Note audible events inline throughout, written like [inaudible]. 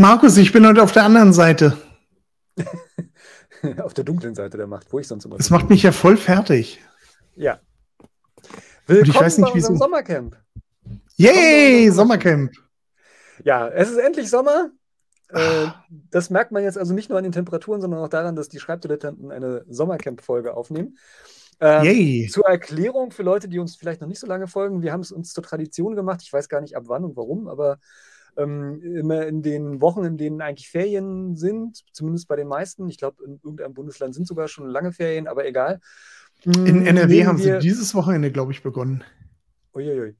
Markus, ich bin heute auf der anderen Seite. [laughs] auf der dunklen Seite der Macht, wo ich sonst immer Das macht mich ja voll fertig. Ja. Willkommen ich weiß nicht, bei unserem wieso. Sommercamp. Yay, Sommercamp. Ja, es ist endlich Sommer. Äh, Ah. das merkt man jetzt also nicht nur an den Temperaturen, sondern auch daran, dass die Schreibdilettanten eine Sommercamp-Folge aufnehmen. Ähm, Yay. Zur Erklärung für Leute, die uns vielleicht noch nicht so lange folgen, wir haben es uns zur Tradition gemacht. Ich weiß gar nicht ab wann und warum, aber ähm, immer in den Wochen, in denen eigentlich Ferien sind, zumindest bei den meisten, ich glaube, in irgendeinem Bundesland sind sogar schon lange Ferien, aber egal. In Mm, NRW haben wir- sie dieses Wochenende, glaube ich, begonnen. Uiuiui.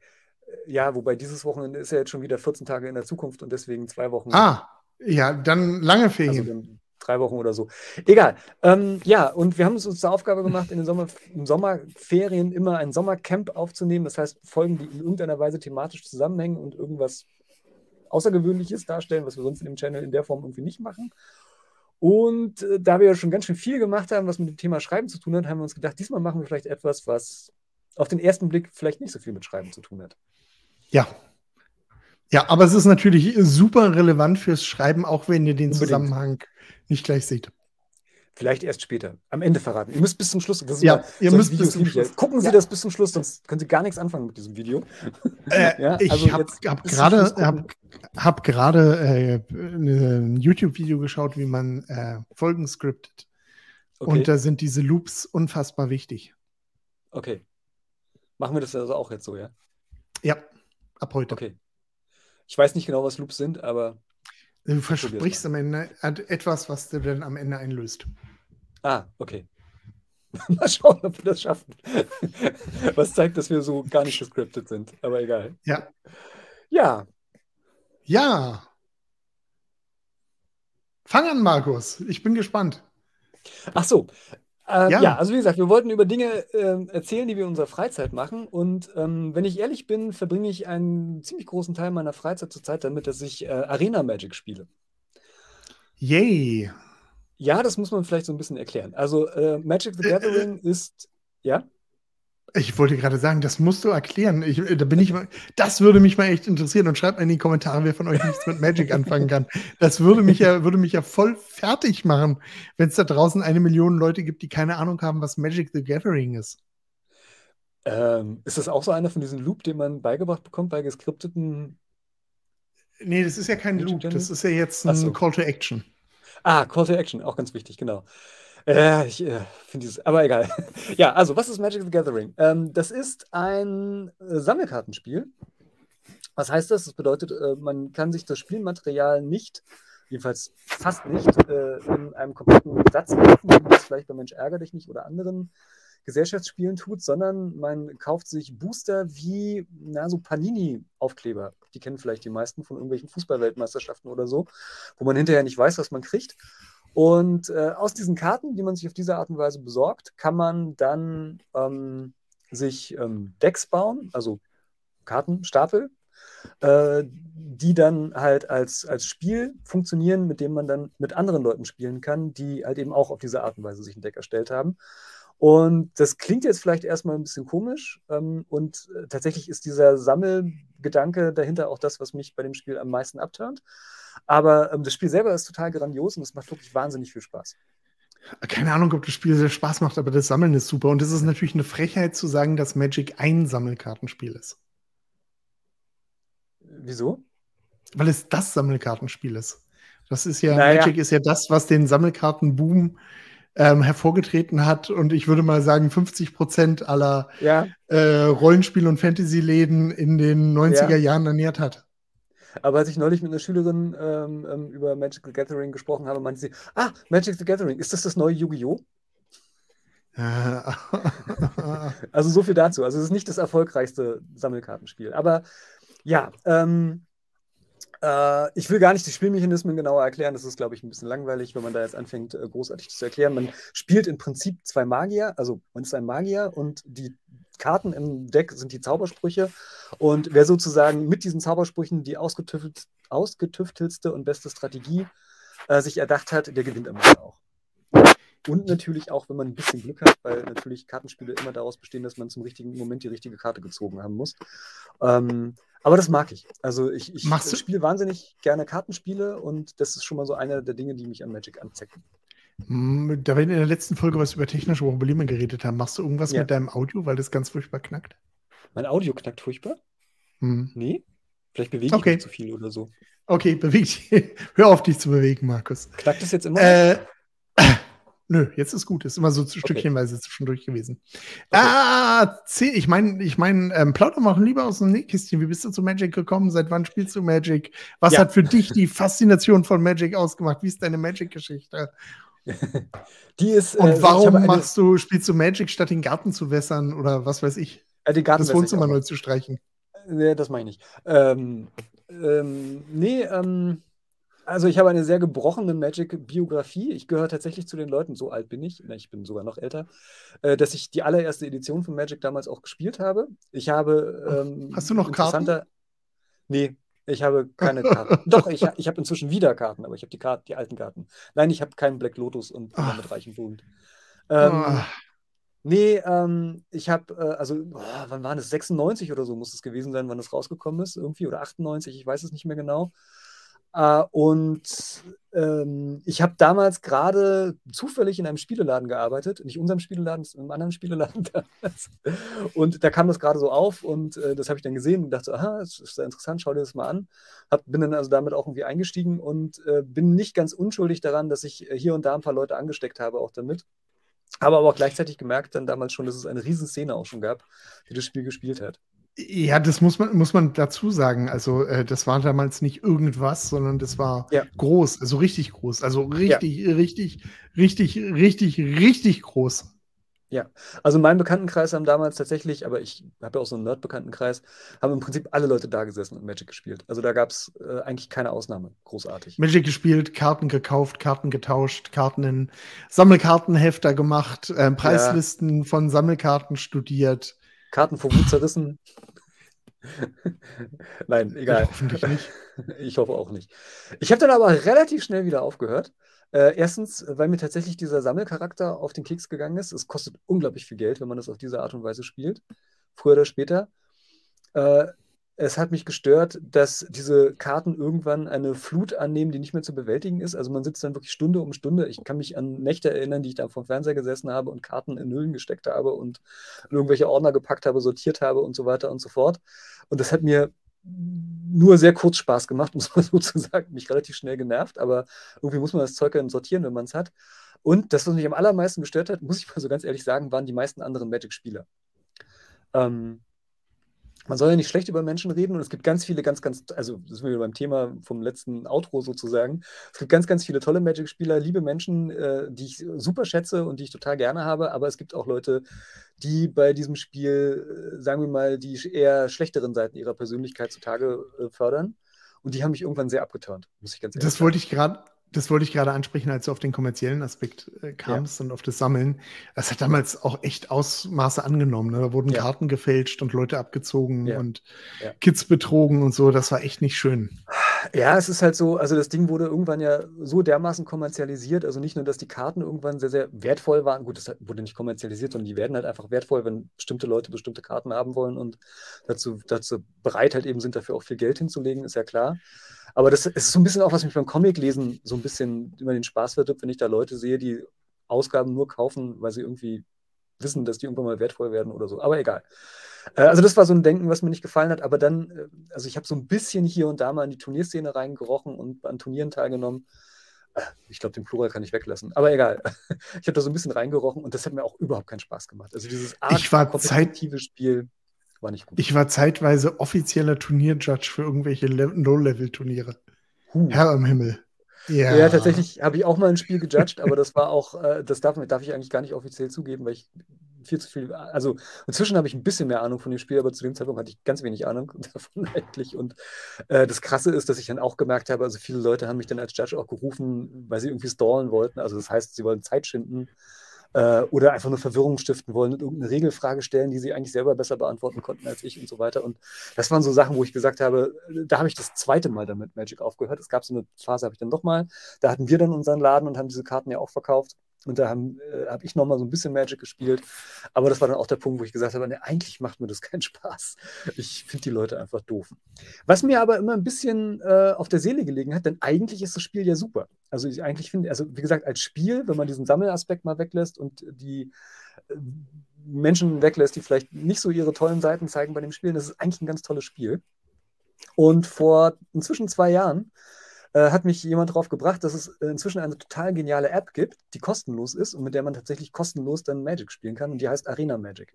Ja, wobei dieses Wochenende ist ja jetzt schon wieder 14 Tage in der Zukunft und deswegen zwei Wochen. Ah, ja, dann lange also Ferien. dann drei Wochen oder so. Egal. Ähm, ja, und wir haben es uns zur Aufgabe gemacht, in den Sommer, im Sommerferien immer ein Sommercamp aufzunehmen. Das heißt, Folgen, die in irgendeiner Weise thematisch zusammenhängen und irgendwas Außergewöhnliches darstellen, was wir sonst in dem Channel in der Form irgendwie nicht machen. Und äh, da wir ja schon ganz schön viel gemacht haben, was mit dem Thema Schreiben zu tun hat, haben wir uns gedacht, diesmal machen wir vielleicht etwas, was auf den ersten Blick vielleicht nicht so viel mit Schreiben zu tun hat. Ja. Ja, aber es ist natürlich super relevant fürs Schreiben, auch wenn ihr den Unbedingt. Zusammenhang nicht gleich seht. Vielleicht erst später. Am Ende verraten. Ihr müsst bis zum Schluss. Das ist Ja, ihr müsst bis zum ich. Schluss. Gucken Sie Ja. das bis zum Schluss, sonst können Sie gar nichts anfangen mit diesem Video. Äh, [laughs] Ja, ich also habe jetzt hab bis zum gerade hab, hab äh, ein YouTube-Video geschaut, wie man äh, Folgen scriptet. Okay. Und da sind diese Loops unfassbar wichtig. okay. Machen wir das also auch jetzt so, ja? Ja, ab heute. Okay. Ich weiß nicht genau, was Loops sind, aber. Du versprichst am Ende etwas, was du dann am Ende einlöst. Ah, okay. [laughs] Mal schauen, ob wir das schaffen. [laughs] Was zeigt, dass wir so gar nicht gescriptet sind. Aber egal. Ja. Ja, Ja. Fang an, Markus. Ich bin gespannt. Ach so. Äh, Ja. ja. also wie gesagt, wir wollten über Dinge ähm, erzählen, die wir in unserer Freizeit machen. Und ähm, wenn ich ehrlich bin, verbringe ich einen ziemlich großen Teil meiner Freizeit zurzeit damit, dass ich äh, Arena Magic spiele. Yay. Ja, das muss man vielleicht so ein bisschen erklären. Also äh, Magic the Gathering [laughs] ist, ja, Ich wollte gerade sagen, das musst du erklären. Ich, da bin ich mal, das würde mich mal echt interessieren und schreibt mal in die Kommentare, wer von euch nichts mit Magic anfangen kann. Das würde mich ja, würde mich ja voll fertig machen, wenn es da draußen eine Million Leute gibt, die keine Ahnung haben, was Magic the Gathering ist. ähm, ist das auch so einer von diesen Loop, den man beigebracht bekommt bei geskripteten Nee, das ist ja kein Magic Loop, das ist ja jetzt ein so. Call to Action. Ah, Call to Action, auch ganz wichtig, genau. Äh, ich äh, finde dieses, aber egal. [laughs] ja, also, was ist Magic the Gathering? Ähm, das ist ein äh, Sammelkartenspiel. Was heißt das? Das bedeutet, äh, man kann sich das Spielmaterial nicht, jedenfalls fast nicht, äh, in einem kompletten Satz kaufen, wie das vielleicht bei Mensch ärger dich nicht oder anderen Gesellschaftsspielen tut, sondern man kauft sich Booster wie na, so Panini-Aufkleber. Die kennen vielleicht die meisten von irgendwelchen Fußballweltmeisterschaften oder so, wo man hinterher nicht weiß, was man kriegt. Und äh, aus diesen Karten, die man sich auf diese Art und Weise besorgt, kann man dann ähm, sich ähm, Decks bauen, also Kartenstapel, äh, die dann halt als, als Spiel funktionieren, mit dem man dann mit anderen Leuten spielen kann, die halt eben auch auf diese Art und Weise sich ein Deck erstellt haben. Und das klingt jetzt vielleicht erstmal ein bisschen komisch. Ähm, und äh, tatsächlich ist dieser Sammelgedanke dahinter auch das, was mich bei dem Spiel am meisten abturnt. Aber ähm, das Spiel selber ist total grandios und es macht wirklich wahnsinnig viel Spaß. Keine Ahnung, ob das Spiel sehr Spaß macht, aber das Sammeln ist super. Und es ist natürlich eine Frechheit zu sagen, dass Magic ein Sammelkartenspiel ist. Wieso? Weil es das Sammelkartenspiel ist. Das ist ja, Naja. Magic ist ja das, was den Sammelkartenboom ähm, hervorgetreten hat. Und ich würde mal sagen, 50 Prozent aller Ja, äh, Rollenspiel- und Fantasy-Läden in den 90er Ja. Jahren ernährt hat. aber als ich neulich mit einer Schülerin ähm, ähm, über Magic the Gathering gesprochen habe, meinte sie, ah, Magic the Gathering, ist das das neue Yu-Gi-Oh? [laughs] Also so viel dazu. Also es ist nicht das erfolgreichste Sammelkartenspiel. Aber ja, ähm, äh, ich will gar nicht die Spielmechanismen genauer erklären. Das ist, glaube ich, ein bisschen langweilig, wenn man da jetzt anfängt, äh, großartig zu erklären. Man spielt im Prinzip zwei Magier, also man ist ein Magier und die Karten im Deck sind die Zaubersprüche. Und wer sozusagen mit diesen Zaubersprüchen die ausgetüftelt, ausgetüftelste und beste Strategie äh, sich erdacht hat, der gewinnt am Ende auch. Und natürlich auch, wenn man ein bisschen Glück hat, weil natürlich Kartenspiele immer daraus bestehen, dass man zum richtigen Moment die richtige Karte gezogen haben muss. Ähm, aber das mag ich. Also ich, ich spiele wahnsinnig gerne Kartenspiele und das ist schon mal so eine der Dinge, die mich an Magic anzecken. Hm, da wir in der letzten Folge was über technische Probleme geredet haben, machst du irgendwas ja. mit deinem Audio, weil das ganz furchtbar knackt? Mein Audio knackt furchtbar? Hm. Nee? Vielleicht bewege okay. ich mich zu viel oder so. Okay, beweg dich. [laughs] Hör auf, dich zu bewegen, Markus. Knackt das jetzt immer? Äh, Nö, jetzt ist gut. Ist immer so okay. stückchenweise zwischendurch gewesen. Okay. Ah, ich meine, ich mein, ähm, plauder mal lieber aus dem Nähkästchen. Wie bist du zu Magic gekommen? Seit wann spielst du Magic? Was ja. hat für dich die Faszination von Magic ausgemacht? Wie ist deine Magic-Geschichte? [laughs] die ist. Und äh, warum machst du, spielst du Magic, statt den Garten zu wässern oder was weiß ich? Äh, den Garten das Wohnzimmer neu zu streichen. Nee, das meine ich nicht. Ähm, ähm, nee, ähm, also ich habe eine sehr gebrochene Magic-Biografie. Ich gehöre tatsächlich zu den Leuten, so alt bin ich, ich bin sogar noch älter, äh, dass ich die allererste Edition von Magic damals auch gespielt habe. Ich habe. Ähm, Hast du noch Karten? Nee, ich habe keine Karten. [laughs] Doch, ich, ich habe inzwischen wieder Karten, aber ich habe die, Karten, die alten Karten. Nein, ich habe keinen Black Lotus und bin mit reichem Bund. Ähm, oh. Nee, ähm, ich habe, äh, also, oh, wann war das? 96 oder so muss es gewesen sein, wann es rausgekommen ist, irgendwie, oder 98, ich weiß es nicht mehr genau. Äh, und ähm, ich habe damals gerade zufällig in einem Spieleladen gearbeitet, nicht unserem Spieleladen, in einem anderen Spieleladen [laughs] damals. Und da kam das gerade so auf und äh, das habe ich dann gesehen und dachte, aha, das ist sehr interessant, schau dir das mal an. Hab, bin dann also damit auch irgendwie eingestiegen und äh, bin nicht ganz unschuldig daran, dass ich hier und da ein paar Leute angesteckt habe, auch damit. Habe aber auch gleichzeitig gemerkt, dann damals schon, dass es eine Riesenszene auch schon gab, die das Spiel gespielt hat. Ja, das muss man, muss man dazu sagen. Also, äh, das war damals nicht irgendwas, sondern das war ja. groß, also richtig groß. Also richtig, ja. richtig, richtig, richtig, richtig groß. Ja, also mein Bekanntenkreis haben damals tatsächlich, aber ich habe ja auch so einen Nerd-Bekanntenkreis, haben im Prinzip alle Leute da gesessen und Magic gespielt. Also da gab es äh, eigentlich keine Ausnahme. Großartig. Magic gespielt, Karten gekauft, Karten getauscht, Karten in Sammelkartenhefter gemacht, äh, Preislisten ja. von Sammelkarten studiert. Karten vor Wut zerrissen. [laughs] Nein, egal. Hoffentlich nicht. [laughs] Ich hoffe auch nicht. Ich habe dann aber relativ schnell wieder aufgehört. Äh, erstens, weil mir tatsächlich dieser Sammelcharakter auf den Keks gegangen ist. Es kostet unglaublich viel Geld, wenn man das auf diese Art und Weise spielt. Früher oder später. Äh, es hat mich gestört, dass diese Karten irgendwann eine Flut annehmen, die nicht mehr zu bewältigen ist. Also man sitzt dann wirklich Stunde um Stunde. Ich kann mich an Nächte erinnern, die ich da vom Fernseher gesessen habe und Karten in Hüllen gesteckt habe und irgendwelche Ordner gepackt habe, sortiert habe und so weiter und so fort. Und das hat mir nur sehr kurz Spaß gemacht, [laughs] muss man sozusagen, mich relativ schnell genervt, aber irgendwie muss man das Zeug dann sortieren, wenn man es hat. Und das, was mich am allermeisten gestört hat, muss ich mal so ganz ehrlich sagen, waren die meisten anderen Magic-Spieler. Ähm, man soll ja nicht schlecht über Menschen reden und es gibt ganz viele, ganz, ganz, also das sind wir beim Thema vom letzten Outro sozusagen. Es gibt ganz, ganz viele tolle Magic-Spieler, liebe Menschen, äh, die ich super schätze und die ich total gerne habe, aber es gibt auch Leute, die bei diesem Spiel, äh, sagen wir mal, die eher schlechteren Seiten ihrer Persönlichkeit zutage äh, fördern. Und die haben mich irgendwann sehr abgeturnt, muss ich ganz ehrlich das sagen. Das wollte ich gerade das wollte ich gerade ansprechen, als du auf den kommerziellen Aspekt äh, kamst ja. und auf das Sammeln. Das hat damals auch echt Ausmaße angenommen. Ne? Da wurden ja. Karten gefälscht und Leute abgezogen ja. und Kids betrogen und so. Das war echt nicht schön. Ja, es ist halt so, also das Ding wurde irgendwann ja so dermaßen kommerzialisiert. Also nicht nur, dass die Karten irgendwann sehr, sehr wertvoll waren. Gut, das wurde nicht kommerzialisiert, sondern die werden halt einfach wertvoll, wenn bestimmte Leute bestimmte Karten haben wollen und dazu, dazu bereit halt eben sind, dafür auch viel Geld hinzulegen, ist ja klar. Aber das ist so ein bisschen auch, was mich beim Comic-Lesen so ein bisschen über den Spaß verdirbt, wenn ich da Leute sehe, die Ausgaben nur kaufen, weil sie irgendwie wissen, dass die irgendwann mal wertvoll werden oder so. Aber egal. Äh, also das war so ein Denken, was mir nicht gefallen hat. Aber dann, äh, also ich habe so ein bisschen hier und da mal in die Turnierszene reingerochen und an Turnieren teilgenommen. Äh, ich glaube, den Plural kann ich weglassen. Aber egal. [laughs] Ich habe da so ein bisschen reingerochen und das hat mir auch überhaupt keinen Spaß gemacht. Also dieses Art kompetitive Spiel war nicht gut. Ich war zeitweise offizieller Turnierjudge für irgendwelche Low-Level-Turniere. Huh. Herr im Himmel. Ja, ja tatsächlich habe ich auch mal ein Spiel gejudged, aber das war auch, äh, das darf, darf ich eigentlich gar nicht offiziell zugeben, weil ich viel zu viel, also inzwischen habe ich ein bisschen mehr Ahnung von dem Spiel, aber zu dem Zeitpunkt hatte ich ganz wenig Ahnung [laughs] davon eigentlich. Und äh, das Krasse ist, dass ich dann auch gemerkt habe, also viele Leute haben mich dann als Judge auch gerufen, weil sie irgendwie stallen wollten. Also das heißt, sie wollen Zeit schinden äh, oder einfach nur Verwirrung stiften wollen und irgendeine Regelfrage stellen, die sie eigentlich selber besser beantworten konnten als ich und so weiter. Und das waren so Sachen, wo ich gesagt habe, da habe ich das zweite Mal damit Magic aufgehört. Es gab so eine Phase, habe ich dann nochmal. Da hatten wir dann unseren Laden und haben diese Karten ja auch verkauft. Und da habe äh, hab ich nochmal so ein bisschen Magic gespielt. Aber das war dann auch der Punkt, wo ich gesagt habe, nee, eigentlich macht mir das keinen Spaß. Ich finde die Leute einfach doof. Was mir aber immer ein bisschen äh, auf der Seele gelegen hat, denn eigentlich ist das Spiel ja super. Also ich eigentlich finde, also wie gesagt, als Spiel, wenn man diesen Sammelaspekt mal weglässt und die äh, Menschen weglässt, die vielleicht nicht so ihre tollen Seiten zeigen bei dem Spiel, das ist eigentlich ein ganz tolles Spiel. Und vor inzwischen zwei Jahren äh, hat mich jemand darauf gebracht, dass es inzwischen eine total geniale App gibt, die kostenlos ist und mit der man tatsächlich kostenlos dann Magic spielen kann und die heißt Arena Magic.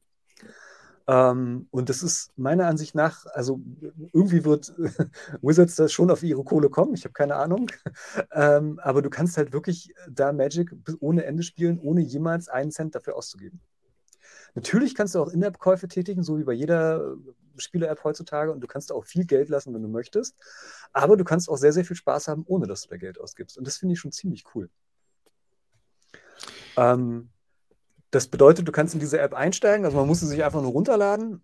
Ähm, und das ist meiner Ansicht nach, also irgendwie wird [laughs] Wizards das schon auf ihre Kohle kommen, ich habe keine Ahnung. [laughs] Ähm, aber du kannst halt wirklich da Magic ohne Ende spielen, ohne jemals einen Cent dafür auszugeben. Natürlich kannst du auch In-App-Käufe tätigen, so wie bei jeder Spiele-App heutzutage und du kannst auch viel Geld lassen, wenn du möchtest. Aber du kannst auch sehr, sehr viel Spaß haben, ohne dass du da Geld ausgibst. Und das finde ich schon ziemlich cool. Ähm, das bedeutet, du kannst in diese App einsteigen, also man muss sie sich einfach nur runterladen,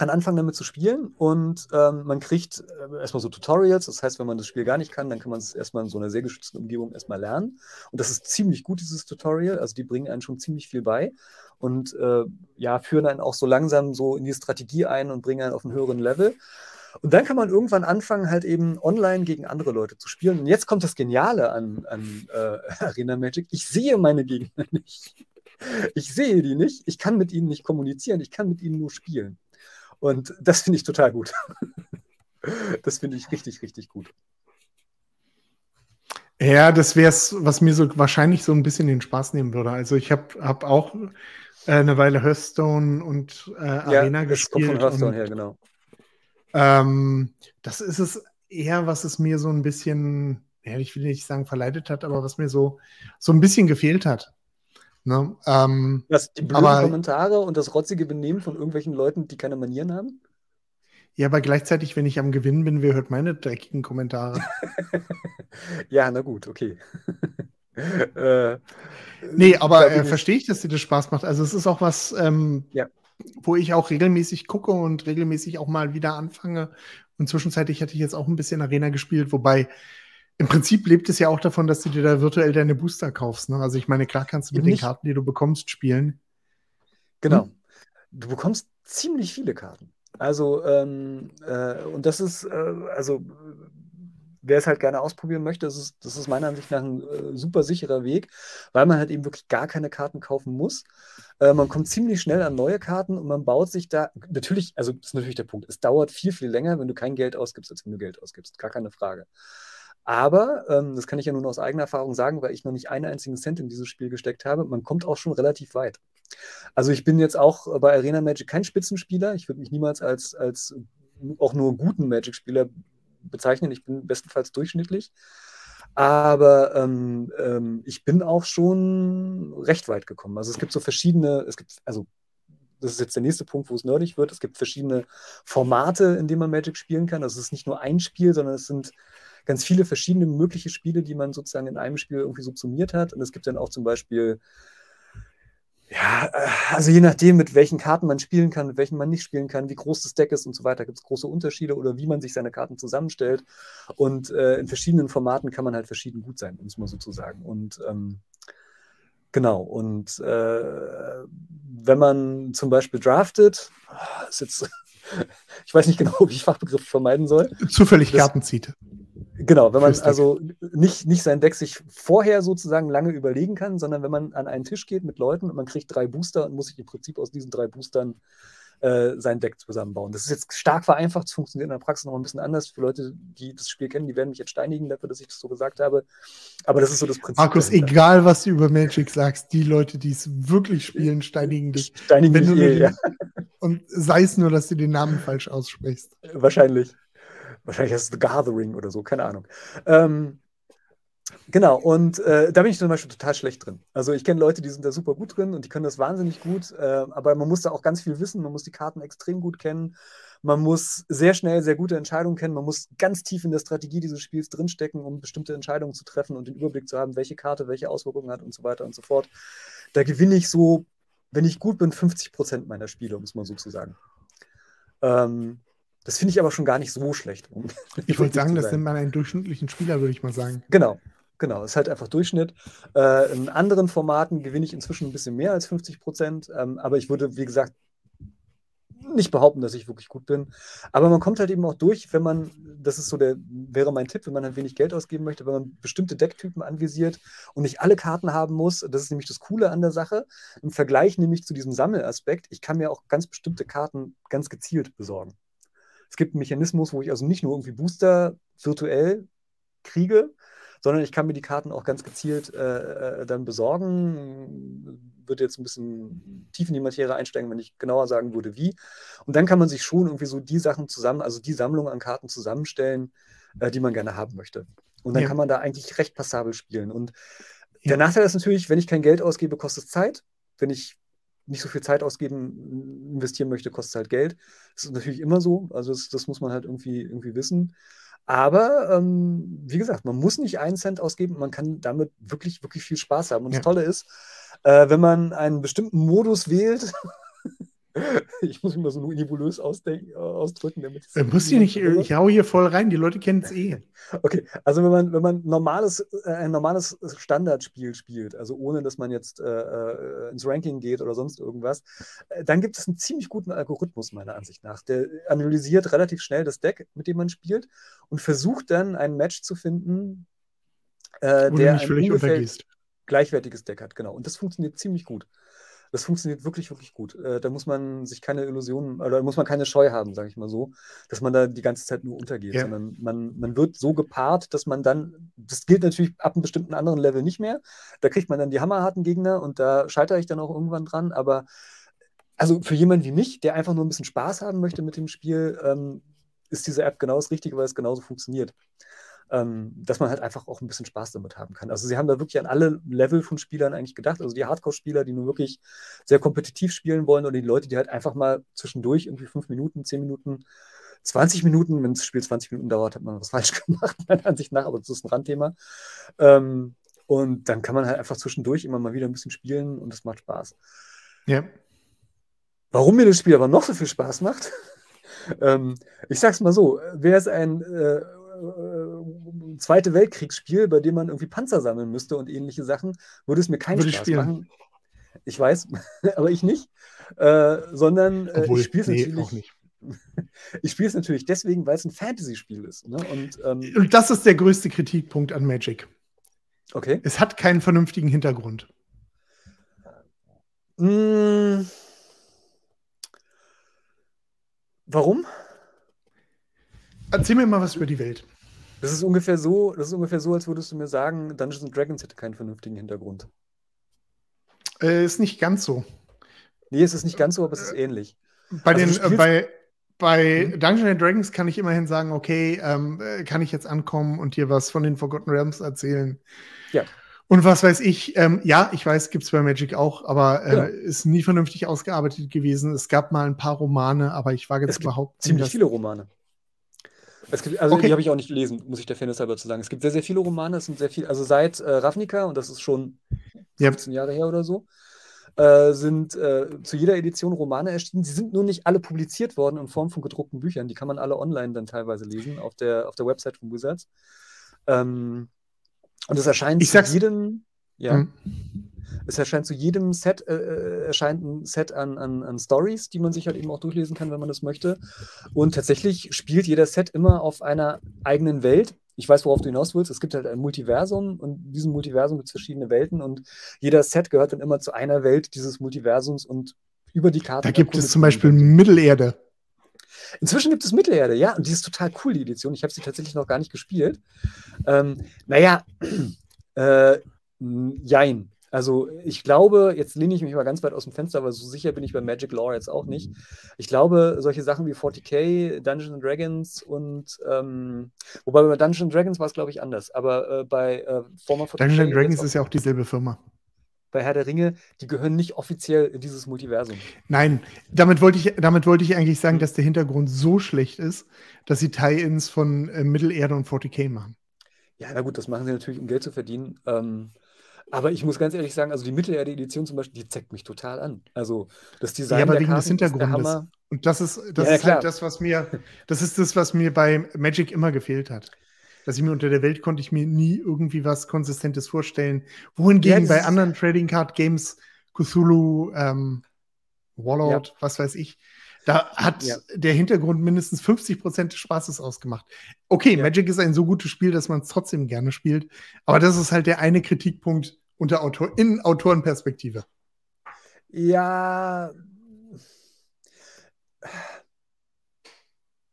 an anfangen damit zu spielen und ähm, man kriegt äh, erstmal so Tutorials. Das heißt, wenn man das Spiel gar nicht kann, dann kann man es erstmal in so einer sehr geschützten Umgebung erstmal lernen. Und das ist ziemlich gut, dieses Tutorial. Also die bringen einen schon ziemlich viel bei und äh, ja, führen einen auch so langsam so in die Strategie ein und bringen einen auf einen höheren Level. Und dann kann man irgendwann anfangen, halt eben online gegen andere Leute zu spielen. Und jetzt kommt das Geniale an, an äh, [laughs] Arena Magic. Ich sehe meine Gegner [laughs] nicht. Ich sehe die nicht. Ich kann mit ihnen nicht kommunizieren. Ich kann mit ihnen nur spielen. Und das finde ich total gut. [laughs] Das finde ich richtig, richtig gut. Ja, das wäre es, was mir so wahrscheinlich so ein bisschen den Spaß nehmen würde. Also ich habe hab auch äh, eine Weile Hearthstone und äh, Arena ja, gespielt. Kommt von Hearthstone und, her, genau. Ähm, das ist es eher, was es mir so ein bisschen, ja, ich will nicht sagen verleitet hat, aber was mir so, so ein bisschen gefehlt hat. Ne? Ähm, das, die blöden aber, Kommentare und das rotzige Benehmen von irgendwelchen Leuten, die keine Manieren haben? Ja, aber gleichzeitig, wenn ich am Gewinnen bin, wer hört meine dreckigen Kommentare? [laughs] ja, na gut, okay. [laughs] äh, nee, aber äh, verstehe ich, dass dir das Spaß macht. Also es ist auch was, ähm, ja. wo ich auch regelmäßig gucke und regelmäßig auch mal wieder anfange. Und zwischenzeitlich hatte ich jetzt auch ein bisschen Arena gespielt, wobei im Prinzip lebt es ja auch davon, dass du dir da virtuell deine Booster kaufst. Ne? Also ich meine, klar kannst du mit Nicht. den Karten, die du bekommst, spielen. Genau. Hm? Du bekommst ziemlich viele Karten. Also, ähm, äh, und das ist, äh, also, wer es halt gerne ausprobieren möchte, das ist, das ist meiner Ansicht nach ein äh, super sicherer Weg, weil man halt eben wirklich gar keine Karten kaufen muss. Äh, man kommt ziemlich schnell an neue Karten und man baut sich da, natürlich, also das ist natürlich der Punkt, es dauert viel, viel länger, wenn du kein Geld ausgibst, als wenn du Geld ausgibst. Gar keine Frage. Aber, ähm, das kann ich ja nun aus eigener Erfahrung sagen, weil ich noch nicht einen einzigen Cent in dieses Spiel gesteckt habe, man kommt auch schon relativ weit. Also ich bin jetzt auch bei Arena Magic kein Spitzenspieler. Ich würde mich niemals als, als auch nur guten Magic-Spieler bezeichnen. Ich bin bestenfalls durchschnittlich. Aber ähm, ähm, ich bin auch schon recht weit gekommen. Also es gibt so verschiedene, es gibt, also das ist jetzt der nächste Punkt, wo es nerdig wird. Es gibt verschiedene Formate, in denen man Magic spielen kann. Also es ist nicht nur ein Spiel, sondern es sind ganz viele verschiedene mögliche Spiele, die man sozusagen in einem Spiel irgendwie subsumiert hat. Und es gibt dann auch zum Beispiel ja, äh, also je nachdem, mit welchen Karten man spielen kann, mit welchen man nicht spielen kann, wie groß das Deck ist und so weiter, gibt es große Unterschiede oder wie man sich seine Karten zusammenstellt. Und äh, in verschiedenen Formaten kann man halt verschieden gut sein, um es mal so zu sagen. Und ähm, genau, und äh, wenn man zum Beispiel draftet, ah, ist jetzt, [laughs] ich weiß nicht genau, wie ich Fachbegriffe vermeiden soll. Zufällig Karten zieht. Genau, wenn man also nicht, nicht sein Deck sich vorher sozusagen lange überlegen kann, sondern wenn man an einen Tisch geht mit Leuten und man kriegt drei Booster und muss sich im Prinzip aus diesen drei Boostern äh, sein Deck zusammenbauen. Das ist jetzt stark vereinfacht, es funktioniert in der Praxis noch ein bisschen anders. Für Leute, die das Spiel kennen, die werden mich jetzt steinigen dafür, dass ich das so gesagt habe. Aber das ist so das Prinzip. Markus, dahinter. egal was du über Magic sagst, die Leute, die es wirklich spielen, steinigen dich. Steinigen dich eh, ja. Und sei es nur, dass du den Namen falsch aussprichst. Wahrscheinlich. Wahrscheinlich heißt es The Gathering oder so, keine Ahnung. Ähm, genau, und äh, da bin ich zum Beispiel total schlecht drin. Also ich kenne Leute, die sind da super gut drin und die können das wahnsinnig gut, äh, aber man muss da auch ganz viel wissen, man muss die Karten extrem gut kennen, man muss sehr schnell sehr gute Entscheidungen kennen, man muss ganz tief in der Strategie dieses Spiels drinstecken, um bestimmte Entscheidungen zu treffen und den Überblick zu haben, welche Karte welche Auswirkungen hat und so weiter und so fort. Da gewinne ich so, wenn ich gut bin, 50 Prozent meiner Spiele, um es mal so zu sagen. Ähm, das finde ich aber schon gar nicht so schlecht. Um [laughs] ich wollte sagen, das nennt man einen durchschnittlichen Spieler, würde ich mal sagen. Genau. Genau, ist halt einfach Durchschnitt. Äh, in anderen Formaten gewinne ich inzwischen ein bisschen mehr als 50 Prozent, ähm, aber ich würde, wie gesagt, nicht behaupten, dass ich wirklich gut bin. Aber man kommt halt eben auch durch, wenn man, das ist so der, wäre mein Tipp, wenn man halt wenig Geld ausgeben möchte, wenn man bestimmte Decktypen anvisiert und nicht alle Karten haben muss. Das ist nämlich das Coole an der Sache. Im Vergleich nämlich zu diesem Sammelaspekt, ich kann mir auch ganz bestimmte Karten ganz gezielt besorgen. Es gibt einen Mechanismus, wo ich also nicht nur irgendwie Booster virtuell kriege, sondern ich kann mir die Karten auch ganz gezielt äh, äh, dann besorgen. Würde jetzt ein bisschen tief in die Materie einsteigen, wenn ich genauer sagen würde, wie. Und dann kann man sich schon irgendwie so die Sachen zusammen, also die Sammlung an Karten zusammenstellen, äh, die man gerne haben möchte. Und dann ja. kann man da eigentlich recht passabel spielen. Und ja. der Nachteil ist natürlich, wenn ich kein Geld ausgebe, kostet es Zeit. Wenn ich nicht so viel Zeit ausgeben, investieren möchte, kostet halt Geld. Das ist natürlich immer so. Also das, das muss man halt irgendwie, irgendwie wissen. Aber ähm, wie gesagt, man muss nicht einen Cent ausgeben, man kann damit wirklich, wirklich viel Spaß haben. Und ja. das Tolle ist, äh, wenn man einen bestimmten Modus wählt, [laughs] [laughs] ich muss mich mal so nebulös ausdrücken, damit ich. Äh, muss nicht, ich hau hier voll rein, die Leute kennen es [laughs] eh. Okay, also wenn man, wenn man normales, äh, ein normales Standardspiel spielt, also ohne dass man jetzt äh, äh, ins Ranking geht oder sonst irgendwas, äh, dann gibt es einen ziemlich guten Algorithmus, meiner Ansicht nach. Der analysiert relativ schnell das Deck, mit dem man spielt, und versucht dann ein Match zu finden, äh, der ein ungefähr gleichwertiges Deck hat. Genau. Und das funktioniert ziemlich gut. Das funktioniert wirklich, wirklich gut. Äh, da muss man sich keine Illusionen, oder muss man keine Scheu haben, sage ich mal so, dass man da die ganze Zeit nur untergeht, ja. sondern man, man wird so gepaart, dass man dann, das gilt natürlich ab einem bestimmten anderen Level nicht mehr. Da kriegt man dann die hammerharten Gegner und da scheitere ich dann auch irgendwann dran, aber also für jemanden wie mich, der einfach nur ein bisschen Spaß haben möchte mit dem Spiel, ähm, ist diese App genau das Richtige, weil es genauso funktioniert ähm, dass man halt einfach auch ein bisschen Spaß damit haben kann. Also sie haben da wirklich an alle Level von Spielern eigentlich gedacht. Also die Hardcore-Spieler, die nur wirklich sehr kompetitiv spielen wollen oder die Leute, die halt einfach mal zwischendurch irgendwie fünf Minuten, zehn Minuten 20 Minuten, wenn das Spiel 20 Minuten dauert, hat man was [laughs] falsch gemacht, meiner Ansicht nach, aber das ist ein Randthema. Ähm, und dann kann man halt einfach zwischendurch immer mal wieder ein bisschen spielen und es macht Spaß. Ja. Warum mir das Spiel aber noch so viel Spaß macht, [laughs] ähm, ich sag's mal so, wäre es ein äh, äh, Zweite Weltkriegsspiel, bei dem man irgendwie Panzer sammeln müsste und ähnliche Sachen, würde es mir keinen würde Spaß spielen. machen. Ich weiß, [laughs] aber ich nicht. Äh, sondern äh, Obwohl, ich spiele es nee, natürlich. Nicht. [laughs] ich spiele es natürlich deswegen, weil es ein Fantasy-Spiel ist. Ne? Und, ähm, und das ist der größte Kritikpunkt an Magic. Okay. Es hat keinen vernünftigen Hintergrund. Mmh. Warum? Erzähl mir mal was über die Welt. Das ist ungefähr so, das ist ungefähr so, als würdest du mir sagen, Dungeons Dragons hätte keinen vernünftigen Hintergrund. Äh, ist nicht ganz so. Nee, es ist nicht ganz so, aber es ist ähnlich. Bei, also den, bei, bei hm? Dungeons Dragons kann ich immerhin sagen, okay, ähm, äh, kann ich jetzt ankommen und dir was von den Forgotten Realms erzählen. Ja. Und was weiß ich, ähm, ja, ich weiß, gibt es bei Magic auch, aber äh, ja. ist nie vernünftig ausgearbeitet gewesen. Es gab mal ein paar Romane, aber ich wage jetzt überhaupt ziemlich viele Romane. Es gibt, also okay. die habe ich auch nicht gelesen, muss ich der Fairness halber zu sagen. Es gibt sehr, sehr viele Romane, es sind sehr viel, also seit äh, Ravnica, und das ist schon 15 ja. Jahre her oder so, äh, sind äh, zu jeder Edition Romane erschienen. Sie sind nur nicht alle publiziert worden in Form von gedruckten Büchern. Die kann man alle online dann teilweise lesen auf der, auf der Website von Wizards. Ähm, und es erscheint ich sag's, jedem. Ja. Hm. Es erscheint zu jedem Set, äh, äh, erscheint ein Set an, an, an Stories, die man sich halt eben auch durchlesen kann, wenn man das möchte. Und tatsächlich spielt jeder Set immer auf einer eigenen Welt. Ich weiß, worauf du hinaus willst. Es gibt halt ein Multiversum und in diesem Multiversum gibt es verschiedene Welten und jeder Set gehört dann immer zu einer Welt dieses Multiversums und über die Karte. Da gibt es zum Beispiel Mittelerde. Inzwischen gibt es Mittelerde, ja, und die ist total cool, die Edition. Ich habe sie tatsächlich noch gar nicht gespielt. Ähm, naja, [clears throat] äh, jein. Also ich glaube, jetzt lehne ich mich mal ganz weit aus dem Fenster, aber so sicher bin ich bei Magic Lore jetzt auch nicht. Ich glaube, solche Sachen wie 40k, Dungeons Dragons und ähm, wobei bei Dungeons Dragons war es, glaube ich, anders. Aber äh, bei äh, Former 40k. Dungeons Dragons ist ja auch dieselbe Firma. Bei Herr der Ringe, die gehören nicht offiziell in dieses Multiversum. Nein, damit wollte ich, damit wollte ich eigentlich sagen, dass der Hintergrund so schlecht ist, dass sie Tie-Ins von äh, Mittelerde und 40k machen. Ja, na gut, das machen sie natürlich, um Geld zu verdienen. Ähm, aber ich muss ganz ehrlich sagen, also die Mittelerde-Edition zum Beispiel, die zeigt mich total an. Also das Design ja, aber der wegen Karten des Hintergrundes. Und das ist, das ja, ist halt das, was mir, das ist das, was mir bei Magic immer gefehlt hat. dass ich mir unter der Welt konnte ich mir nie irgendwie was Konsistentes vorstellen. Wohingegen ja, bei anderen Trading Card Games, Cthulhu, ähm, Warlord, ja. was weiß ich, da hat ja. der Hintergrund mindestens 50 Prozent des Spaßes ausgemacht. Okay, ja. Magic ist ein so gutes Spiel, dass man es trotzdem gerne spielt. Aber das ist halt der eine Kritikpunkt unter Autor in Autorenperspektive. Ja.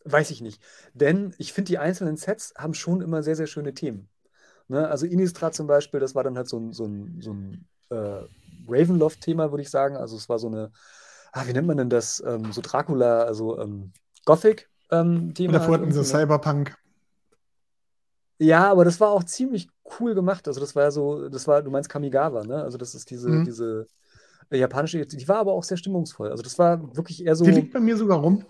Weiß ich nicht. Denn ich finde, die einzelnen Sets haben schon immer sehr, sehr schöne Themen. Ne? Also Innistrad zum Beispiel, das war dann halt so ein, so ein, so ein äh, Ravenloft-Thema, würde ich sagen. Also es war so eine ah, wie nennt man denn das? Ähm, so Dracula, also ähm, Gothic-Thema. Ähm, davor hatten sie ne? Cyberpunk. Ja, aber das war auch ziemlich cool gemacht. Also das war ja so, das war, du meinst Kamigawa, ne? Also das ist diese, mhm. diese äh, japanische, die war aber auch sehr stimmungsvoll. Also das war wirklich eher so. Die liegt bei mir sogar rum.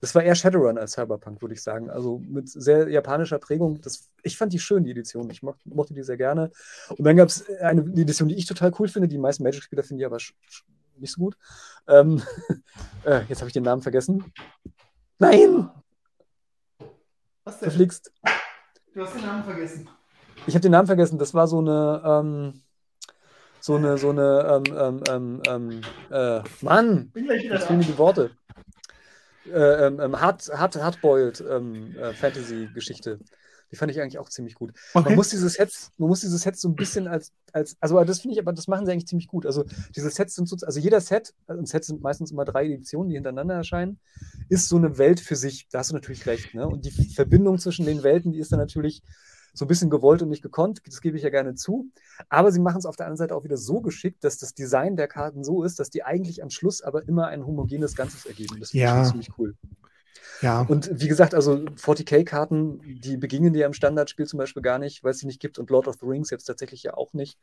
Das war eher Shadowrun als Cyberpunk, würde ich sagen. Also mit sehr japanischer Prägung. Das, ich fand die schön, die Edition. Ich mochte, mochte die sehr gerne. Und dann gab es eine Edition, die ich total cool finde. Die meisten Magic-Spieler finden die aber nicht so gut. Ähm, [laughs] äh, jetzt habe ich den Namen vergessen. Nein! Was denn? Du fliegst. Du hast den Namen vergessen. Ich habe den Namen vergessen. Das war so eine, ähm, so eine, so eine, ähm, ähm, ähm äh, Mann! Jetzt fehlen mir die Worte. Äh, ähm, ähm, hard, hard, hardboiled ähm, äh, Fantasy-Geschichte. Die fand ich eigentlich auch ziemlich gut. Okay. Man muss diese Sets, man muss diese Sets so ein bisschen als, als also das finde ich, aber das machen sie eigentlich ziemlich gut. Also diese Sets sind so, also jeder Set, und Sets sind meistens immer drei Editionen, die hintereinander erscheinen, ist so eine Welt für sich. Da hast du natürlich recht. Ne? Und die Verbindung zwischen den Welten, die ist dann natürlich so ein bisschen gewollt und nicht gekonnt, das gebe ich ja gerne zu. Aber sie machen es auf der anderen Seite auch wieder so geschickt, dass das Design der Karten so ist, dass die eigentlich am Schluss aber immer ein homogenes Ganzes ergeben. Das finde ja. ich ziemlich cool. Ja. Und wie gesagt, also 40k-Karten, die begingen dir im Standardspiel zum Beispiel gar nicht, weil es sie nicht gibt und Lord of the Rings jetzt tatsächlich ja auch nicht.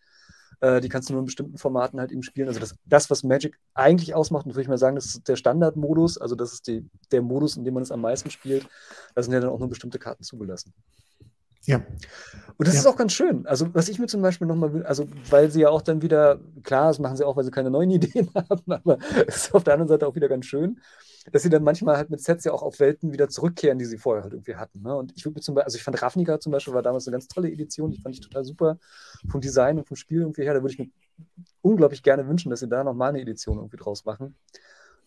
Äh, die kannst du nur in bestimmten Formaten halt eben spielen. Also das, das, was Magic eigentlich ausmacht, und würde ich mal sagen, das ist der Standardmodus, also das ist die, der Modus, in dem man es am meisten spielt. Da sind ja dann auch nur bestimmte Karten zugelassen. Ja. Und das ja. ist auch ganz schön. Also, was ich mir zum Beispiel nochmal will, also, weil sie ja auch dann wieder, klar, das machen sie auch, weil sie keine neuen [laughs] Ideen haben, aber es ist auf der anderen Seite auch wieder ganz schön, dass sie dann manchmal halt mit Sets ja auch auf Welten wieder zurückkehren, die sie vorher halt irgendwie hatten. Ne? Und ich würde mir zum Beispiel, also ich fand Ravnica zum Beispiel war damals eine ganz tolle Edition, die fand ich total super vom Design und vom Spiel irgendwie her. Da würde ich mir unglaublich gerne wünschen, dass sie da nochmal eine Edition irgendwie draus machen.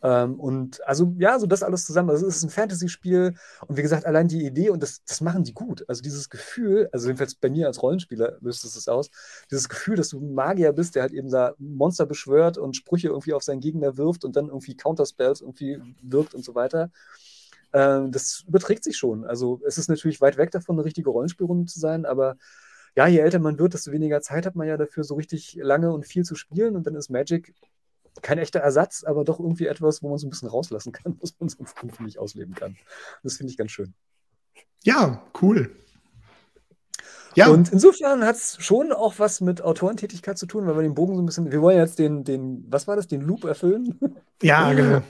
Ähm, und also ja, so das alles zusammen. Also es ist ein Fantasy-Spiel und wie gesagt, allein die Idee und das, das machen die gut. Also dieses Gefühl, also jedenfalls bei mir als Rollenspieler löst es das aus, dieses Gefühl, dass du ein Magier bist, der halt eben da Monster beschwört und Sprüche irgendwie auf seinen Gegner wirft und dann irgendwie Counterspells irgendwie wirkt und so weiter. Ähm, das überträgt sich schon. Also es ist natürlich weit weg davon, eine richtige Rollenspielrunde zu sein, aber ja, je älter man wird, desto weniger Zeit hat man ja dafür, so richtig lange und viel zu spielen. Und dann ist Magic kein echter Ersatz, aber doch irgendwie etwas, wo man so ein bisschen rauslassen kann, [laughs] was man sonst nicht ausleben kann. Das finde ich ganz schön. Ja, cool. Ja. Und insofern hat es schon auch was mit Autorentätigkeit zu tun, weil wir den Bogen so ein bisschen, wir wollen jetzt den, den, was war das, den Loop erfüllen? [laughs] Ja, genau.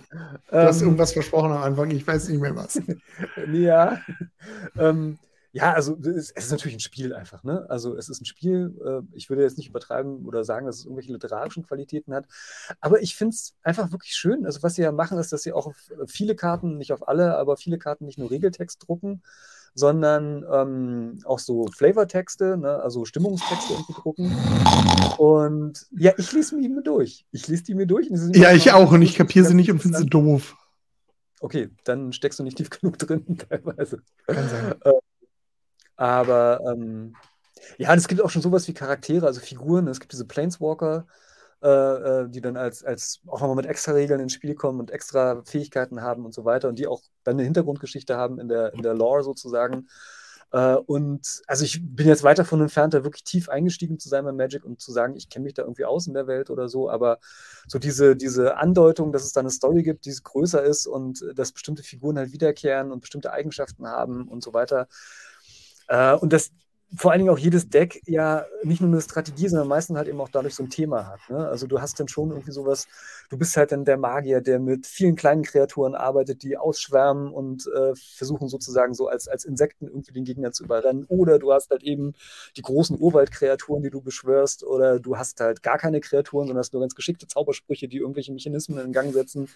Du hast ähm, irgendwas versprochen am Anfang, ich weiß nicht mehr was. [laughs] ja. Ähm, ja, also es ist natürlich ein Spiel einfach, ne? Also es ist ein Spiel, äh, ich würde jetzt nicht übertreiben oder sagen, dass es irgendwelche literarischen Qualitäten hat, aber ich finde es einfach wirklich schön. Also was sie ja machen, ist, dass sie auch auf viele Karten, nicht auf alle, aber viele Karten nicht nur Regeltext drucken, sondern ähm, auch so Flavortexte, ne? also Stimmungstexte irgendwie drucken. Und ja, ich lese die mir durch. Ich lese die mir durch. ja, ich auch und ich kapiere sie nicht und finde sie doof. Okay, dann steckst du nicht tief [laughs] genug drin, teilweise. Kann sein. Äh, aber ähm, ja, und es gibt auch schon sowas wie Charaktere, also Figuren. Es gibt diese Planeswalker, äh, äh, die dann als, als auch nochmal mit extra Regeln ins Spiel kommen und extra Fähigkeiten haben und so weiter und die auch dann eine Hintergrundgeschichte haben in der, in der Lore sozusagen. Äh, und also ich bin jetzt weit davon entfernt, da wirklich tief eingestiegen zu sein bei Magic und zu sagen, ich kenne mich da irgendwie aus in der Welt oder so, aber so diese, diese Andeutung, dass es da eine Story gibt, die größer ist und dass bestimmte Figuren halt wiederkehren und bestimmte Eigenschaften haben und so weiter, äh, und das vor allen Dingen auch jedes Deck ja nicht nur eine Strategie, sondern meistens halt eben auch dadurch so ein Thema hat. Ne? Also du hast dann schon irgendwie sowas, du bist halt dann der Magier, der mit vielen kleinen Kreaturen arbeitet, die ausschwärmen und äh, versuchen sozusagen so als, als Insekten irgendwie den Gegner zu überrennen. Oder du hast halt eben die großen Urwaldkreaturen, die du beschwörst, oder du hast halt gar keine Kreaturen, sondern hast nur ganz geschickte Zaubersprüche, die irgendwelche Mechanismen in Gang setzen,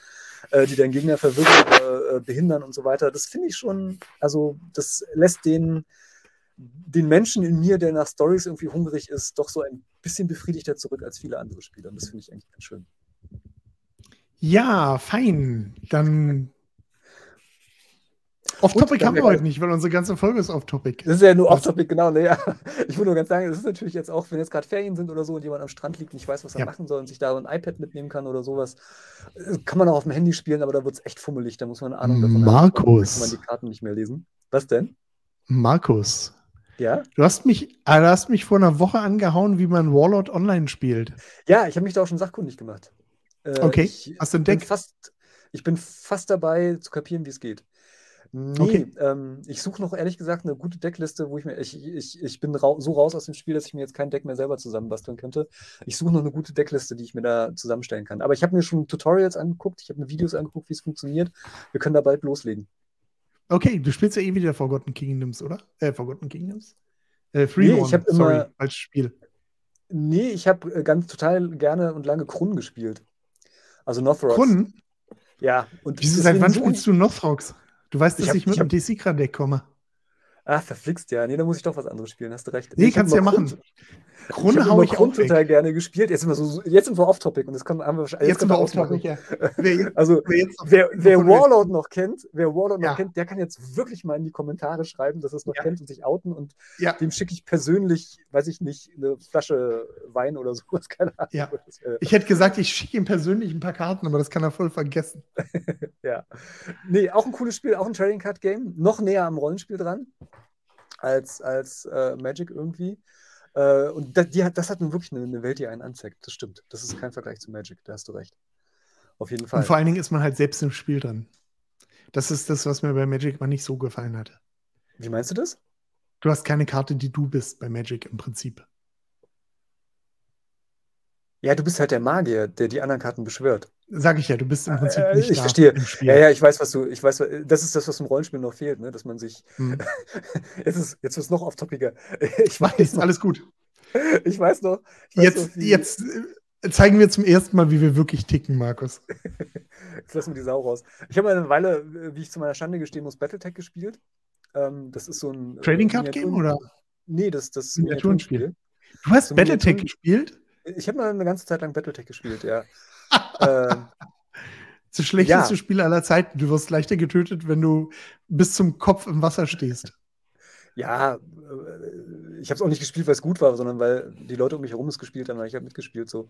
äh, die deinen Gegner verwirren, äh, behindern und so weiter. Das finde ich schon, also das lässt den den Menschen in mir, der nach Stories irgendwie hungrig ist, doch so ein bisschen befriedigter zurück als viele andere Spieler. Und das finde ich eigentlich ganz schön. Ja, fein. Dann Off-Topic haben wir heute nicht, weil unsere ganze Folge ist Off-Topic. Das ist ja nur Off-Topic, genau. Nee, ja. [laughs] Ich würde nur ganz sagen, das ist natürlich jetzt auch, wenn jetzt gerade Ferien sind oder so und jemand am Strand liegt und nicht weiß, was er ja. machen soll und sich da ein iPad mitnehmen kann oder sowas, äh, kann man auch auf dem Handy spielen, aber da wird es echt fummelig. Da muss man eine Ahnung davon Markus. haben. Da kann man die Karten nicht mehr lesen. Was denn? Markus. Ja? Du hast mich, äh, du hast mich vor einer Woche angehauen, wie man Warlord online spielt. Ja, ich habe mich da auch schon sachkundig gemacht. Äh, okay, hast du entdeckt? Fast, ich bin fast dabei zu kapieren, wie es geht. Nee, okay. ähm, ich suche noch ehrlich gesagt eine gute Deckliste, wo ich mir, ich, ich, ich bin ra so raus aus dem Spiel, dass ich mir jetzt kein Deck mehr selber zusammenbasteln könnte. Ich suche noch eine gute Deckliste, die ich mir da zusammenstellen kann. Aber ich habe mir schon Tutorials angeguckt, ich habe mir Videos angeguckt, wie es funktioniert. Wir können da bald loslegen. Okay, du spielst ja eh wieder Forgotten Kingdoms, oder? Äh, Forgotten Kingdoms? Äh, Freeborn, nee, ich habe immer als Spiel. Nee, ich habe äh, ganz total gerne und lange Krun gespielt. Also Northrocks. Krun? Ja. Und Wieso, seit wann spielst du Northrocks? Du weißt, dass ich, hab, ich mit dem DC-Deck komme. Ach, verflixt ja. Nee, da muss ich doch was anderes spielen, hast du recht. Nee, kannst du ja machen. Grunde hau ich Grund auch total gerne gespielt. Jetzt sind wir, so, jetzt sind wir off-topic und das kann, haben wir jetzt, jetzt sind wir off-topic, ja. Wer, also, wer, wer, wer Warlord noch kennt, wer Warlord ja. noch kennt, der kann jetzt wirklich mal in die Kommentare schreiben, dass er es noch ja. kennt und sich outen und ja. dem schicke ich persönlich, weiß ich nicht, eine Flasche Wein oder [laughs] sowas, keine Ahnung. Ja. Ich hätte gesagt, ich schicke ihm persönlich ein paar Karten, aber das kann er voll vergessen. [laughs] ja. Nee, auch ein cooles Spiel, auch ein Trading Card Game, noch näher am Rollenspiel dran als, als äh, Magic irgendwie. Äh, und das, die hat, das hat nun wirklich eine, eine, Welt, die einen anzeigt. Das stimmt. Das ist kein Vergleich zu Magic, da hast du recht. Auf jeden Fall. Und vor allen Dingen ist man halt selbst im Spiel drin. Das ist das, was mir bei Magic mal nicht so gefallen hatte. Wie meinst du das? Du hast keine Karte, die du bist bei Magic im Prinzip. Ja, du bist halt der Magier, der die anderen Karten beschwört. Sag ich ja, du bist im Prinzip äh, nicht Ich verstehe. Ja, ja, ich weiß, was du, ich weiß, das ist das, was im Rollenspiel noch fehlt, ne? dass man sich. Hm. [laughs] jetzt ist jetzt es noch off-topiger. [laughs] Ich weiß ist alles gut. Ich weiß noch. Ich weiß jetzt, noch, jetzt äh, zeigen wir zum ersten Mal, wie wir wirklich ticken, Markus. [laughs] jetzt lassen wir die Sau raus. Ich habe eine Weile, äh, wie ich zu meiner Schande gestehen muss, Battletech gespielt. Ähm, das ist so ein. Äh, Trading Card Game oder? Nee, das, das Miniaturenspiel. Du hast Battletech gespielt? Ich habe mal eine ganze Zeit lang Battletech gespielt, ja. [laughs] ähm, das schlechteste ja. Spiel aller Zeiten. Du wirst leichter getötet, wenn du bis zum Kopf im Wasser stehst. Ja, äh, ich habe es auch nicht gespielt, weil es gut war, sondern weil die Leute um mich herum es gespielt haben, weil ich habe mitgespielt so.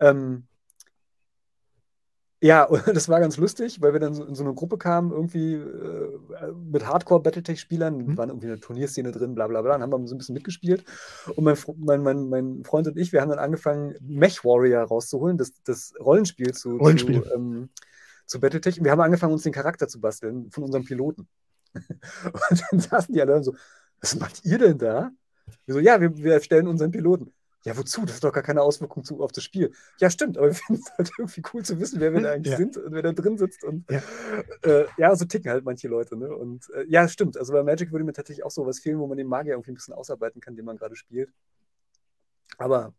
Ähm, ja, [laughs] und das war ganz lustig, weil wir dann so in so eine Gruppe kamen, irgendwie äh, mit Hardcore-Battletech-Spielern, mhm. waren irgendwie eine Turnierszene drin, bla bla bla, dann haben wir so ein bisschen mitgespielt. Und mein, mein, mein, mein Freund und ich, wir haben dann angefangen, Mech Warrior rauszuholen, das, das Rollenspiel zu, Rollenspiel. zu, ähm, zu Battletech. Und wir haben angefangen, uns den Charakter zu basteln von unserem Piloten. [laughs] und dann saßen die alle so, was macht ihr denn da? Wir so, ja, wir, wir erstellen unseren Piloten. Ja, wozu? Das hat doch gar keine Auswirkung zu, auf das Spiel. Ja, stimmt, aber wir [laughs] finden es halt irgendwie cool zu wissen, wer wir da eigentlich ja. sind und wer da drin sitzt. Und ja, äh, ja so ticken halt manche Leute. Ne? Und äh, ja, stimmt. Also bei Magic würde mir tatsächlich auch sowas fehlen, wo man den Magier irgendwie ein bisschen ausarbeiten kann, den man gerade spielt. Aber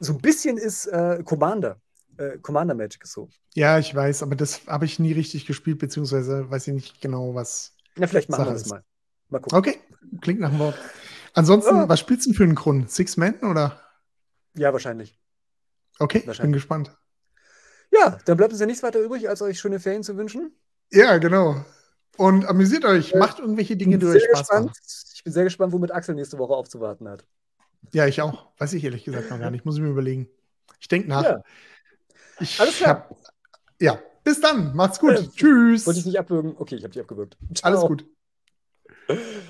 so ein bisschen ist äh, Commander. Äh, Commander Magic ist so. Ja, ich weiß, aber das habe ich nie richtig gespielt, beziehungsweise weiß ich nicht genau, was. Ja, vielleicht machen Sache wir das ist. mal. Mal gucken. Okay, klingt nach einem Wort. Ansonsten, oh. was spielst du denn für einen Grund? Six Men oder? Ja, wahrscheinlich. Okay, wahrscheinlich. bin gespannt. Ja, dann bleibt uns ja nichts weiter übrig, als euch schöne Ferien zu wünschen. Ja, genau. Und amüsiert euch, äh, macht irgendwelche Dinge, Spaß gespannt. machen. Ich bin sehr gespannt, womit Axel nächste Woche aufzuwarten hat. Ja, ich auch. Weiß ich ehrlich gesagt noch gar nicht. Muss ich mir überlegen. Ich denke nach. Ja. Ich Alles klar. Hab, ja, bis dann. Macht's gut. Äh, Tschüss. Wollte ich nicht abwürgen? Okay, ich habe dich abgewürgt. Ciao. Alles gut.